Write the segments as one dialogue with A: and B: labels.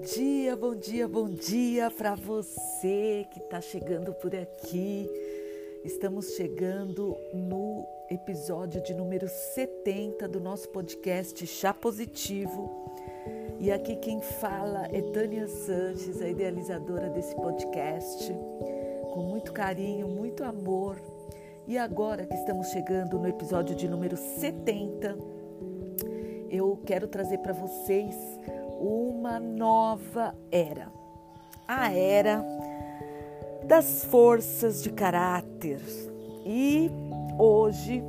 A: dia, bom dia, bom dia para você que está chegando por aqui. Estamos chegando no episódio de número 70 do nosso podcast Chá Positivo. E aqui quem fala é Tânia Sanches, a idealizadora desse podcast, com muito carinho, muito amor. E agora que estamos chegando no episódio de número 70, eu quero trazer para vocês uma nova era. A era das forças de caráter. E hoje,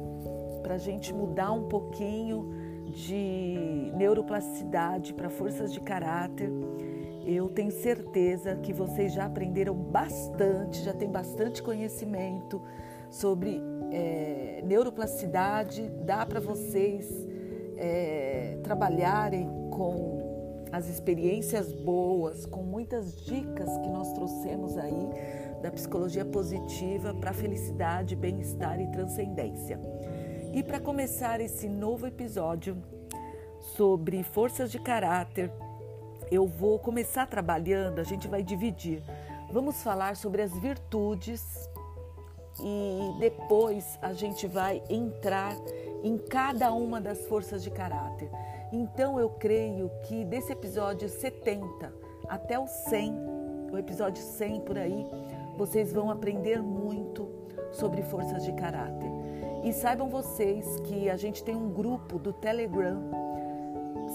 A: para a gente mudar um pouquinho de neuroplasticidade para forças de caráter, eu tenho certeza que vocês já aprenderam bastante, já têm bastante conhecimento sobre é, neuroplasticidade. Dá para vocês é, trabalharem com as experiências boas, com muitas dicas que nós trouxemos aí da psicologia positiva para felicidade, bem-estar e transcendência. E para começar esse novo episódio sobre forças de caráter, eu vou começar trabalhando, a gente vai dividir. Vamos falar sobre as virtudes e depois a gente vai entrar em cada uma das forças de caráter. Então eu creio que desse episódio 70 até o 100, o episódio 100 por aí, vocês vão aprender muito sobre forças de caráter. E saibam vocês que a gente tem um grupo do Telegram.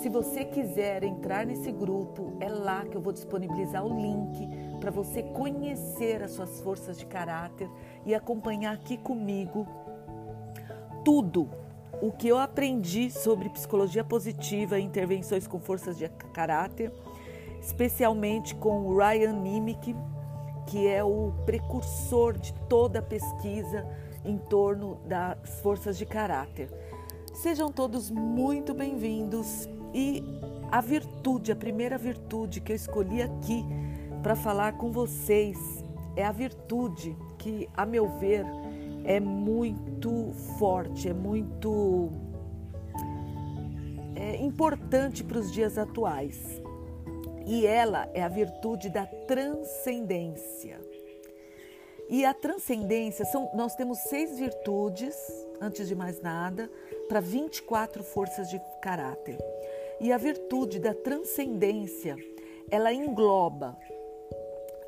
A: Se você quiser entrar nesse grupo, é lá que eu vou disponibilizar o link para você conhecer as suas forças de caráter e acompanhar aqui comigo tudo o que eu aprendi sobre psicologia positiva e intervenções com forças de caráter, especialmente com o Ryan Nimick, que é o precursor de toda a pesquisa em torno das forças de caráter. Sejam todos muito bem-vindos e a virtude, a primeira virtude que eu escolhi aqui para falar com vocês é a virtude que, a meu ver, é muito forte, é muito é importante para os dias atuais. E ela é a virtude da transcendência. E a transcendência são nós temos seis virtudes, antes de mais nada, para 24 forças de caráter. E a virtude da transcendência, ela engloba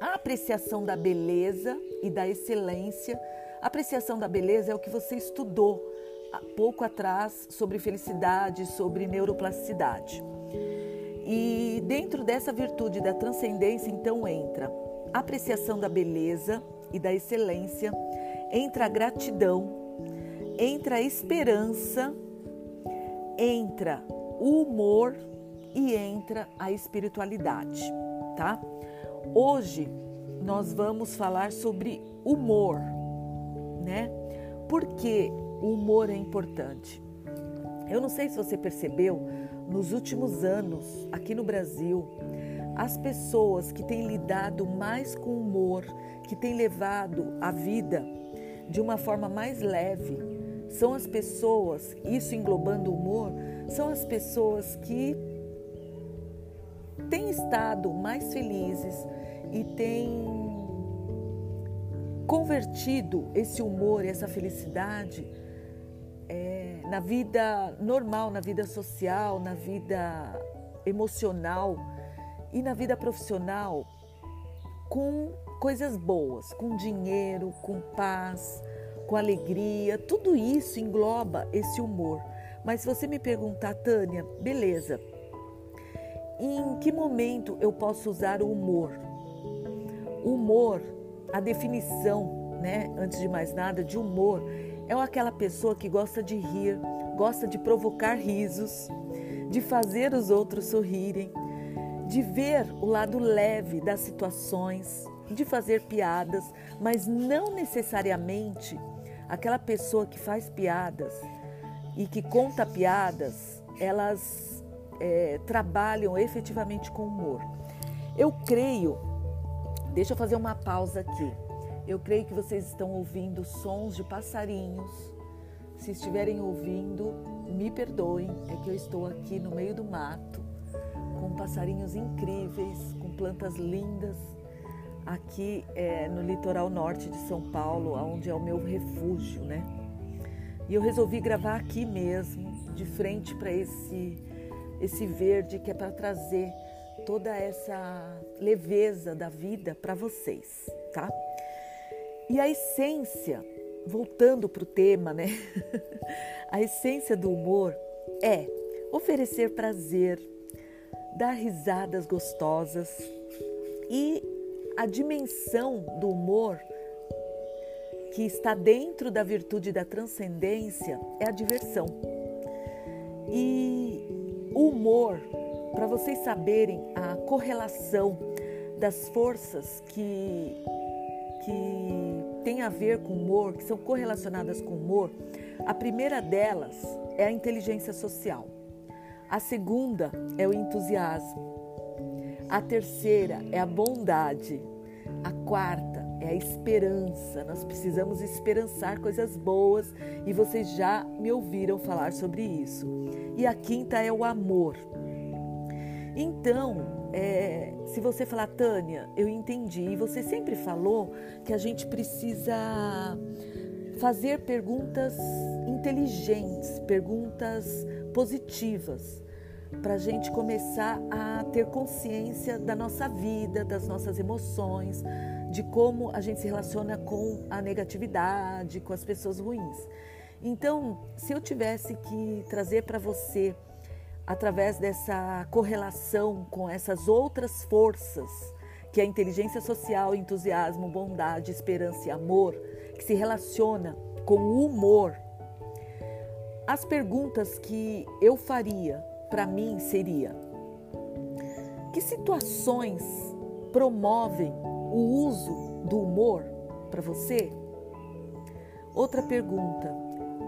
A: a apreciação da beleza e da excelência Apreciação da beleza é o que você estudou há pouco atrás sobre felicidade, sobre neuroplasticidade. E dentro dessa virtude da transcendência, então entra a apreciação da beleza e da excelência, entra a gratidão, entra a esperança, entra o humor e entra a espiritualidade, tá? Hoje nós vamos falar sobre humor né? Por que o humor é importante? Eu não sei se você percebeu, nos últimos anos, aqui no Brasil, as pessoas que têm lidado mais com humor, que têm levado a vida de uma forma mais leve, são as pessoas, isso englobando o humor, são as pessoas que têm estado mais felizes e têm convertido esse humor, essa felicidade é, na vida normal, na vida social, na vida emocional e na vida profissional com coisas boas, com dinheiro, com paz, com alegria, tudo isso engloba esse humor. Mas se você me perguntar, Tânia, beleza, em que momento eu posso usar o humor? O humor a definição, né, antes de mais nada, de humor é aquela pessoa que gosta de rir, gosta de provocar risos, de fazer os outros sorrirem, de ver o lado leve das situações, de fazer piadas, mas não necessariamente aquela pessoa que faz piadas e que conta piadas, elas é, trabalham efetivamente com humor. Eu creio Deixa eu fazer uma pausa aqui. Eu creio que vocês estão ouvindo sons de passarinhos. Se estiverem ouvindo, me perdoem, é que eu estou aqui no meio do mato, com passarinhos incríveis, com plantas lindas, aqui é, no litoral norte de São Paulo, onde é o meu refúgio, né? E eu resolvi gravar aqui mesmo, de frente para esse, esse verde que é para trazer toda essa leveza da vida para vocês, tá? E a essência, voltando para o tema, né? a essência do humor é oferecer prazer, dar risadas gostosas e a dimensão do humor que está dentro da virtude da transcendência é a diversão. E o humor, para vocês saberem a correlação das forças que, que tem a ver com humor, que são correlacionadas com humor, a primeira delas é a inteligência social. A segunda é o entusiasmo. A terceira é a bondade. A quarta é a esperança. Nós precisamos esperançar coisas boas e vocês já me ouviram falar sobre isso. E a quinta é o amor. Então, é, se você falar, Tânia, eu entendi, e você sempre falou que a gente precisa fazer perguntas inteligentes, perguntas positivas, para a gente começar a ter consciência da nossa vida, das nossas emoções, de como a gente se relaciona com a negatividade, com as pessoas ruins. Então, se eu tivesse que trazer para você, através dessa correlação com essas outras forças, que é a inteligência social, entusiasmo, bondade, esperança e amor, que se relaciona com o humor, as perguntas que eu faria para mim seria: que situações promovem o uso do humor para você? Outra pergunta: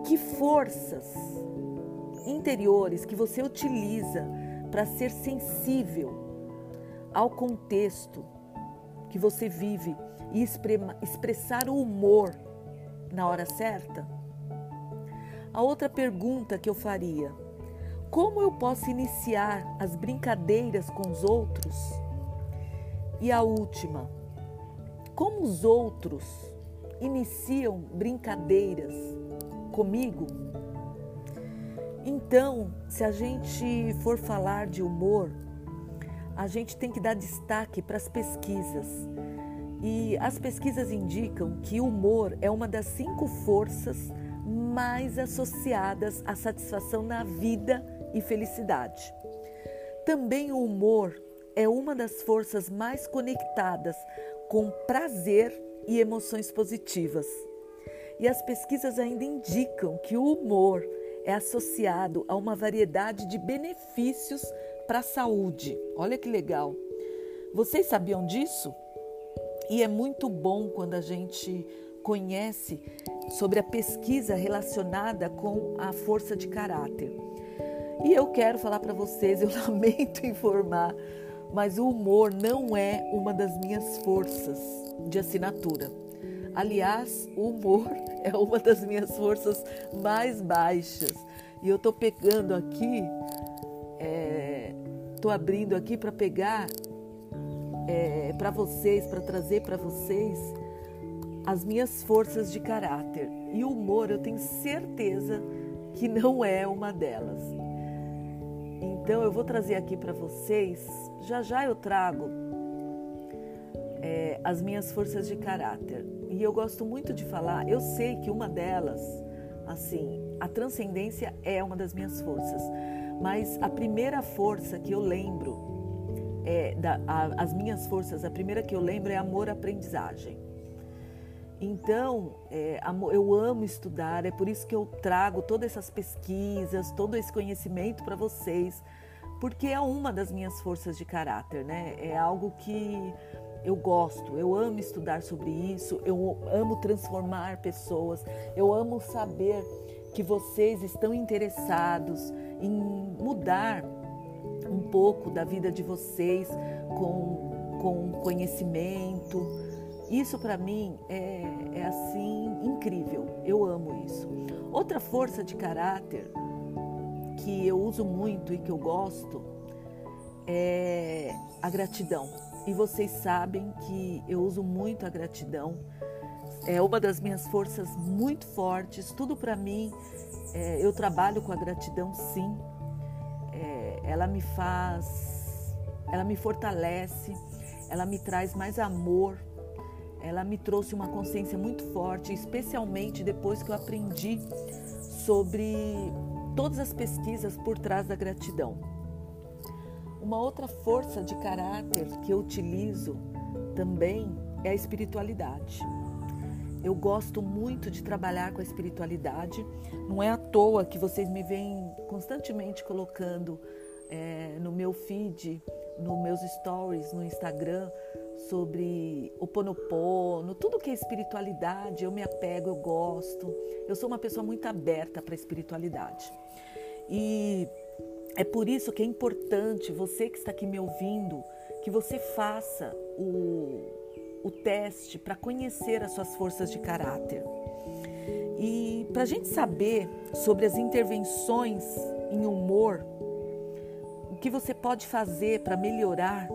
A: que forças interiores que você utiliza para ser sensível ao contexto que você vive e expressar o humor na hora certa? A outra pergunta que eu faria: como eu posso iniciar as brincadeiras com os outros? E a última: como os outros iniciam brincadeiras comigo? Então, se a gente for falar de humor, a gente tem que dar destaque para as pesquisas. E as pesquisas indicam que o humor é uma das cinco forças mais associadas à satisfação na vida e felicidade. Também o humor é uma das forças mais conectadas com prazer e emoções positivas. E as pesquisas ainda indicam que o humor é associado a uma variedade de benefícios para a saúde. Olha que legal! Vocês sabiam disso? E é muito bom quando a gente conhece sobre a pesquisa relacionada com a força de caráter. E eu quero falar para vocês, eu lamento informar, mas o humor não é uma das minhas forças de assinatura. Aliás, o humor é uma das minhas forças mais baixas. E eu estou pegando aqui, estou é, abrindo aqui para pegar é, para vocês, para trazer para vocês as minhas forças de caráter. E o humor eu tenho certeza que não é uma delas. Então eu vou trazer aqui para vocês, já já eu trago é, as minhas forças de caráter. E eu gosto muito de falar, eu sei que uma delas, assim, a transcendência é uma das minhas forças, mas a primeira força que eu lembro, é, da, a, as minhas forças, a primeira que eu lembro é amor-aprendizagem. Então, é, eu amo estudar, é por isso que eu trago todas essas pesquisas, todo esse conhecimento para vocês, porque é uma das minhas forças de caráter, né? É algo que eu gosto, eu amo estudar sobre isso, eu amo transformar pessoas, eu amo saber que vocês estão interessados em mudar um pouco da vida de vocês com, com conhecimento isso para mim é, é assim incrível. Eu amo isso. Outra força de caráter que eu uso muito e que eu gosto é a gratidão. E vocês sabem que eu uso muito a gratidão. É uma das minhas forças muito fortes. Tudo para mim, é, eu trabalho com a gratidão, sim. É, ela me faz, ela me fortalece, ela me traz mais amor. Ela me trouxe uma consciência muito forte, especialmente depois que eu aprendi sobre todas as pesquisas por trás da gratidão. Uma outra força de caráter que eu utilizo também é a espiritualidade. Eu gosto muito de trabalhar com a espiritualidade. Não é à toa que vocês me vêm constantemente colocando é, no meu feed, nos meus stories, no Instagram, sobre o ponopono, tudo que é espiritualidade, eu me apego, eu gosto. Eu sou uma pessoa muito aberta para a espiritualidade. E é por isso que é importante você que está aqui me ouvindo, que você faça o, o teste para conhecer as suas forças de caráter. E para a gente saber sobre as intervenções em humor, o que você pode fazer para melhorar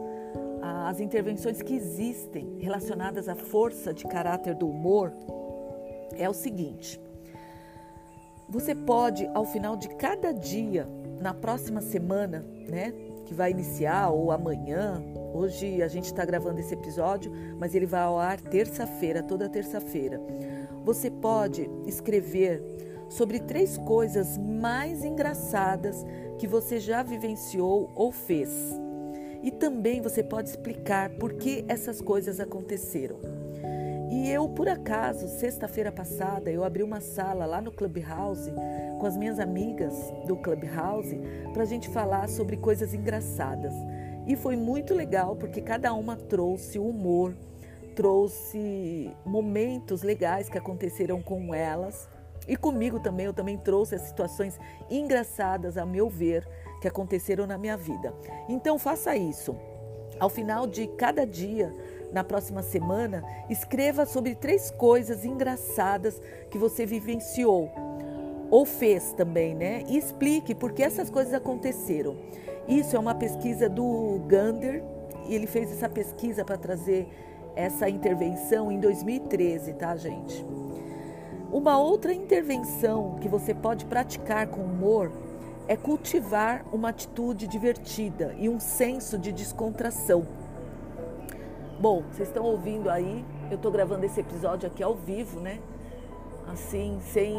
A: as intervenções que existem relacionadas à força de caráter do humor, é o seguinte: você pode, ao final de cada dia, na próxima semana, né, que vai iniciar ou amanhã, hoje a gente está gravando esse episódio, mas ele vai ao ar terça-feira, toda terça-feira. Você pode escrever sobre três coisas mais engraçadas que você já vivenciou ou fez. E também você pode explicar por que essas coisas aconteceram. E eu, por acaso, sexta-feira passada, eu abri uma sala lá no Clubhouse com as minhas amigas do Clubhouse para a gente falar sobre coisas engraçadas. E foi muito legal porque cada uma trouxe humor, trouxe momentos legais que aconteceram com elas. E comigo também, eu também trouxe as situações engraçadas, a meu ver, que aconteceram na minha vida. Então faça isso. Ao final de cada dia, na próxima semana, escreva sobre três coisas engraçadas que você vivenciou ou fez também, né? E explique por que essas coisas aconteceram. Isso é uma pesquisa do Gander, e ele fez essa pesquisa para trazer essa intervenção em 2013, tá, gente? Uma outra intervenção que você pode praticar com humor é cultivar uma atitude divertida e um senso de descontração. Bom, vocês estão ouvindo aí, eu estou gravando esse episódio aqui ao vivo, né? Assim, sem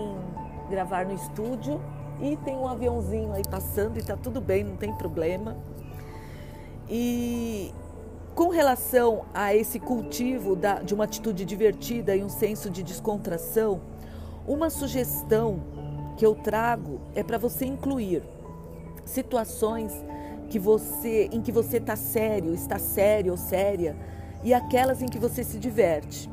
A: gravar no estúdio. E tem um aviãozinho aí passando e tá tudo bem, não tem problema. E com relação a esse cultivo da, de uma atitude divertida e um senso de descontração, uma sugestão que eu trago é para você incluir situações que você, em que você está sério, está sério ou séria e aquelas em que você se diverte.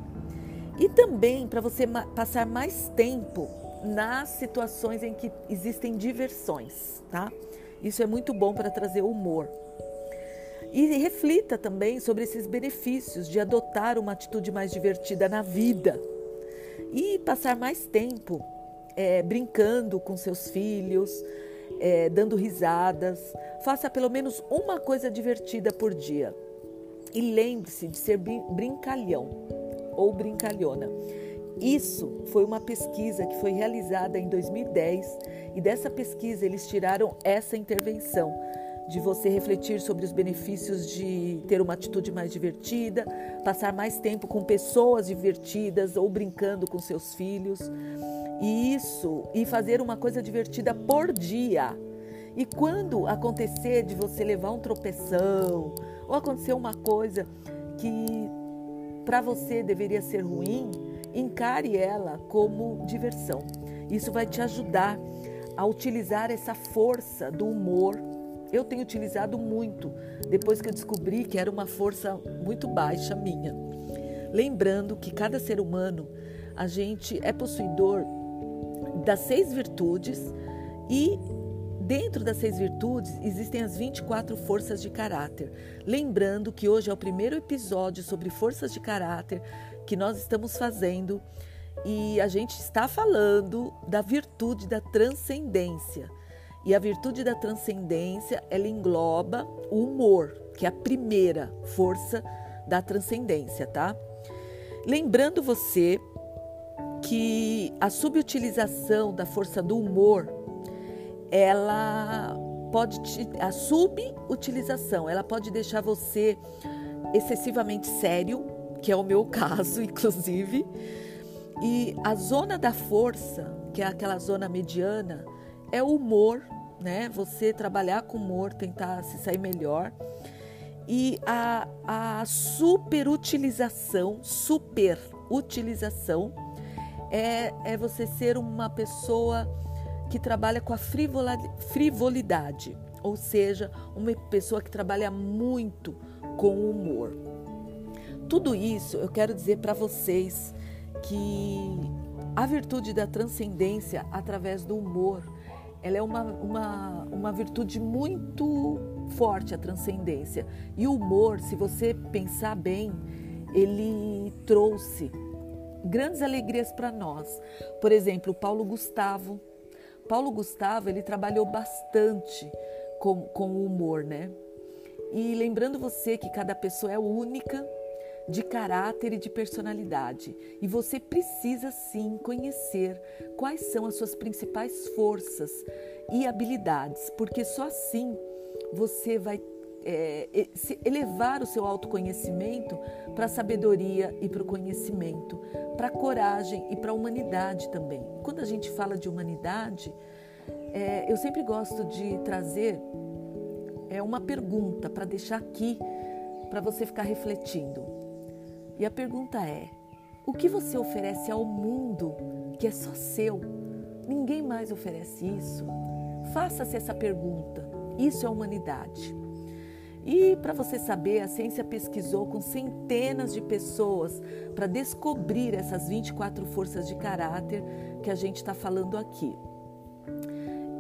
A: E também para você passar mais tempo nas situações em que existem diversões, tá? Isso é muito bom para trazer humor. E reflita também sobre esses benefícios de adotar uma atitude mais divertida na vida e passar mais tempo é, brincando com seus filhos, é, dando risadas. Faça pelo menos uma coisa divertida por dia. E lembre-se de ser brincalhão ou brincalhona. Isso foi uma pesquisa que foi realizada em 2010 e dessa pesquisa eles tiraram essa intervenção de você refletir sobre os benefícios de ter uma atitude mais divertida, passar mais tempo com pessoas divertidas ou brincando com seus filhos. E isso, e fazer uma coisa divertida por dia. E quando acontecer de você levar um tropeção, ou acontecer uma coisa que para você deveria ser ruim, encare ela como diversão. Isso vai te ajudar a utilizar essa força do humor. Eu tenho utilizado muito depois que eu descobri que era uma força muito baixa minha. Lembrando que cada ser humano, a gente é possuidor das seis virtudes e Dentro das seis virtudes existem as 24 forças de caráter. Lembrando que hoje é o primeiro episódio sobre forças de caráter que nós estamos fazendo e a gente está falando da virtude da transcendência. E a virtude da transcendência, ela engloba o humor, que é a primeira força da transcendência, tá? Lembrando você que a subutilização da força do humor, ela pode te, a subutilização, ela pode deixar você excessivamente sério, que é o meu caso, inclusive. E a zona da força, que é aquela zona mediana, é o humor, né? Você trabalhar com humor, tentar se sair melhor. E a, a superutilização, superutilização, é, é você ser uma pessoa que trabalha com a frivolidade, ou seja, uma pessoa que trabalha muito com o humor. Tudo isso eu quero dizer para vocês que a virtude da transcendência através do humor, ela é uma, uma, uma virtude muito forte, a transcendência. E o humor, se você pensar bem, ele trouxe grandes alegrias para nós. Por exemplo, Paulo Gustavo. Paulo Gustavo, ele trabalhou bastante com, com o humor, né? E lembrando você que cada pessoa é única, de caráter e de personalidade, e você precisa sim conhecer quais são as suas principais forças e habilidades, porque só assim você vai é, elevar o seu autoconhecimento para a sabedoria e para o conhecimento, para a coragem e para a humanidade também. Quando a gente fala de humanidade, é, eu sempre gosto de trazer é, uma pergunta para deixar aqui para você ficar refletindo. E a pergunta é: o que você oferece ao mundo que é só seu? Ninguém mais oferece isso? Faça-se essa pergunta. Isso é humanidade. E para você saber, a ciência pesquisou com centenas de pessoas para descobrir essas 24 forças de caráter que a gente está falando aqui.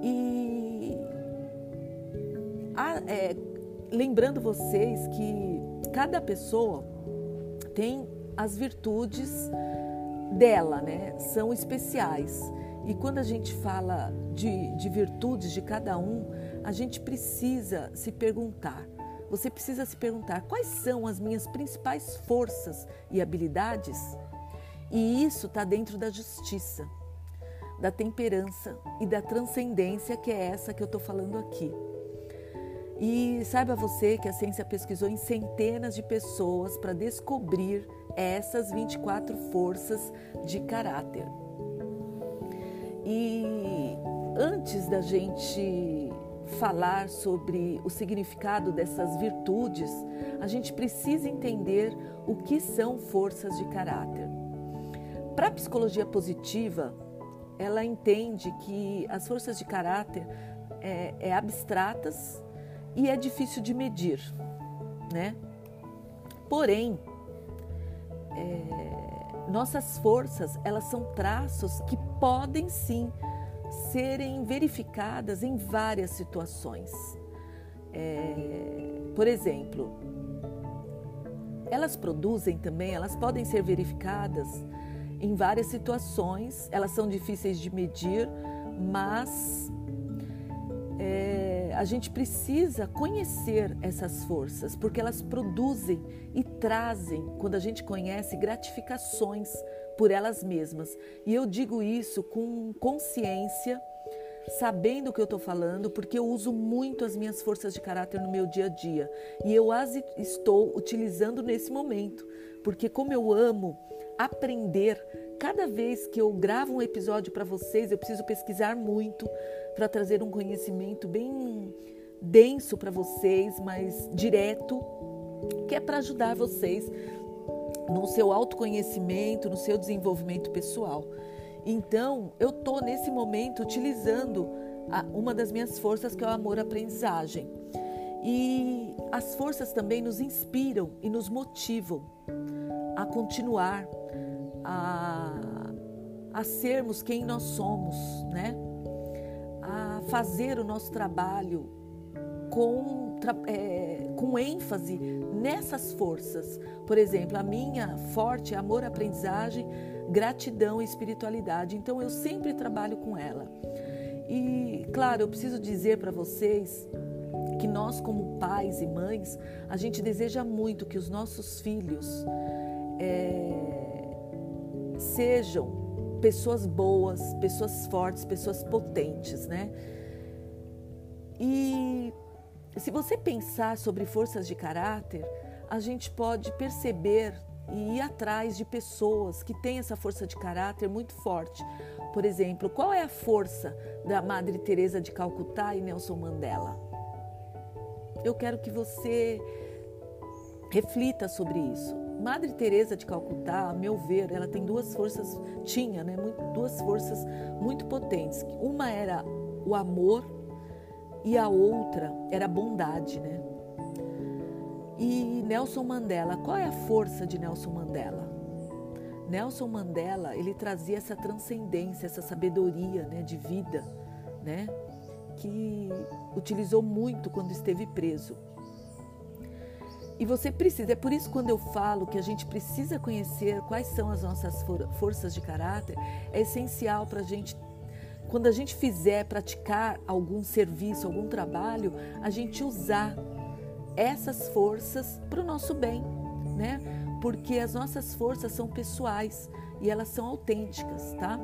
A: E a, é, lembrando vocês que cada pessoa tem as virtudes dela, né? São especiais. E quando a gente fala de, de virtudes de cada um, a gente precisa se perguntar. Você precisa se perguntar quais são as minhas principais forças e habilidades? E isso está dentro da justiça, da temperança e da transcendência, que é essa que eu estou falando aqui. E saiba você que a ciência pesquisou em centenas de pessoas para descobrir essas 24 forças de caráter. E antes da gente falar sobre o significado dessas virtudes, a gente precisa entender o que são forças de caráter. Para a psicologia positiva, ela entende que as forças de caráter é, é abstratas e é difícil de medir, né? Porém, é, nossas forças elas são traços que podem sim serem verificadas em várias situações. É, por exemplo, elas produzem também, elas podem ser verificadas em várias situações. Elas são difíceis de medir, mas é, a gente precisa conhecer essas forças, porque elas produzem e trazem, quando a gente conhece, gratificações por elas mesmas. E eu digo isso com consciência, sabendo o que eu estou falando, porque eu uso muito as minhas forças de caráter no meu dia a dia. E eu as estou utilizando nesse momento, porque como eu amo aprender, cada vez que eu gravo um episódio para vocês, eu preciso pesquisar muito para trazer um conhecimento bem denso para vocês, mas direto, que é para ajudar vocês no seu autoconhecimento, no seu desenvolvimento pessoal. Então, eu estou nesse momento utilizando a, uma das minhas forças, que é o amor-aprendizagem. E as forças também nos inspiram e nos motivam a continuar, a, a sermos quem nós somos, né? Fazer o nosso trabalho com, é, com ênfase nessas forças. Por exemplo, a minha forte é amor, aprendizagem, gratidão e espiritualidade. Então eu sempre trabalho com ela. E, claro, eu preciso dizer para vocês que nós, como pais e mães, a gente deseja muito que os nossos filhos é, sejam pessoas boas, pessoas fortes, pessoas potentes, né? E se você pensar sobre forças de caráter, a gente pode perceber e ir atrás de pessoas que têm essa força de caráter muito forte. Por exemplo, qual é a força da Madre Teresa de Calcutá e Nelson Mandela? Eu quero que você reflita sobre isso. Madre Teresa de Calcutá, a meu ver, ela tem duas forças, tinha, né, duas forças muito potentes. Uma era o amor e a outra era a bondade, né? E Nelson Mandela, qual é a força de Nelson Mandela? Nelson Mandela, ele trazia essa transcendência, essa sabedoria, né, de vida, né, que utilizou muito quando esteve preso. E você precisa, é por isso quando eu falo que a gente precisa conhecer quais são as nossas for forças de caráter, é essencial para a gente quando a gente fizer praticar algum serviço, algum trabalho, a gente usar essas forças para o nosso bem, né? Porque as nossas forças são pessoais e elas são autênticas, tá?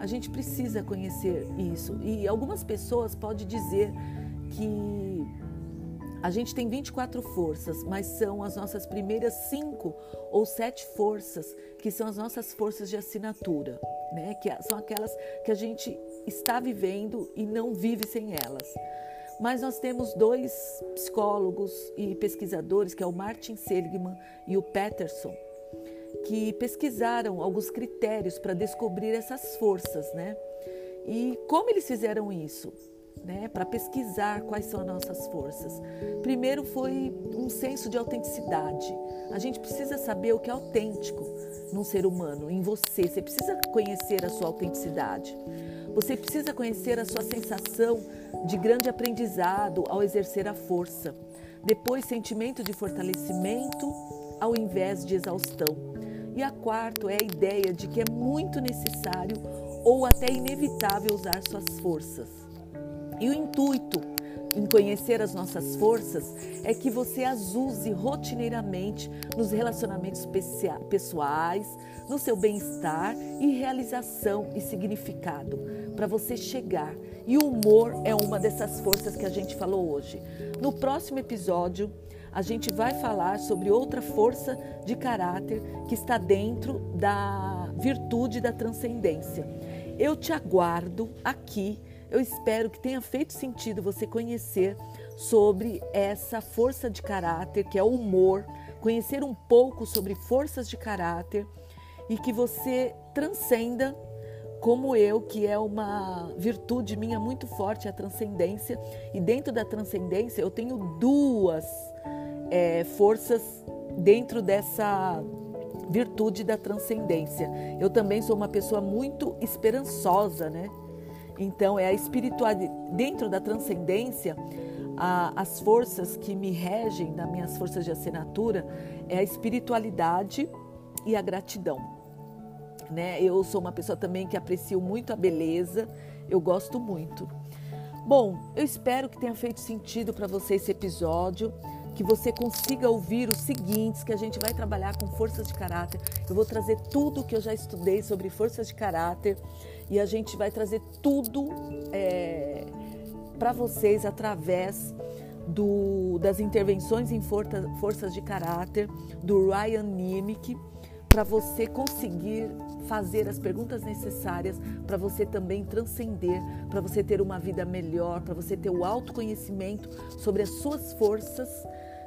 A: A gente precisa conhecer isso. E algumas pessoas podem dizer que a gente tem 24 forças, mas são as nossas primeiras cinco ou sete forças que são as nossas forças de assinatura, né? Que são aquelas que a gente está vivendo e não vive sem elas. Mas nós temos dois psicólogos e pesquisadores, que é o Martin Seligman e o Peterson, que pesquisaram alguns critérios para descobrir essas forças, né? E como eles fizeram isso? Né, para pesquisar quais são as nossas forças. Primeiro foi um senso de autenticidade. A gente precisa saber o que é autêntico num ser humano, em você. Você precisa conhecer a sua autenticidade. Você precisa conhecer a sua sensação de grande aprendizado ao exercer a força. Depois, sentimento de fortalecimento ao invés de exaustão. E a quarto é a ideia de que é muito necessário ou até inevitável usar suas forças. E o intuito em conhecer as nossas forças é que você as use rotineiramente nos relacionamentos pessoais, no seu bem-estar e realização e significado, para você chegar. E o humor é uma dessas forças que a gente falou hoje. No próximo episódio, a gente vai falar sobre outra força de caráter que está dentro da virtude da transcendência. Eu te aguardo aqui. Eu espero que tenha feito sentido você conhecer sobre essa força de caráter que é o humor, conhecer um pouco sobre forças de caráter e que você transcenda como eu, que é uma virtude minha muito forte, a transcendência. E dentro da transcendência eu tenho duas é, forças dentro dessa virtude da transcendência. Eu também sou uma pessoa muito esperançosa, né? Então é a espiritualidade dentro da transcendência. A, as forças que me regem, das minhas forças de assinatura, é a espiritualidade e a gratidão né? Eu sou uma pessoa também que aprecio muito a beleza, eu gosto muito. Bom, eu espero que tenha feito sentido para você esse episódio, que você consiga ouvir os seguintes, que a gente vai trabalhar com forças de caráter. Eu vou trazer tudo que eu já estudei sobre forças de caráter e a gente vai trazer tudo é, para vocês através do, das intervenções em forças de caráter do Ryan Niemick para você conseguir fazer as perguntas necessárias para você também transcender, para você ter uma vida melhor, para você ter o autoconhecimento sobre as suas forças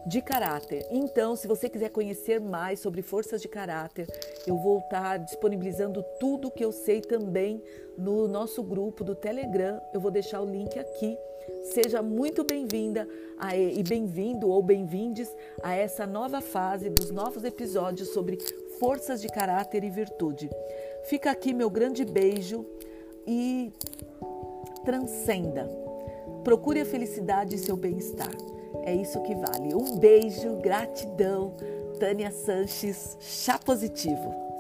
A: de caráter. Então, se você quiser conhecer mais sobre forças de caráter, eu vou estar disponibilizando tudo que eu sei também no nosso grupo do Telegram. Eu vou deixar o link aqui. Seja muito bem-vinda e bem-vindo ou bem-vindes a essa nova fase dos novos episódios sobre forças de caráter e virtude. Fica aqui meu grande beijo e transcenda. Procure a felicidade e seu bem-estar. É isso que vale. Um beijo, gratidão. Tânia Sanches, chá positivo.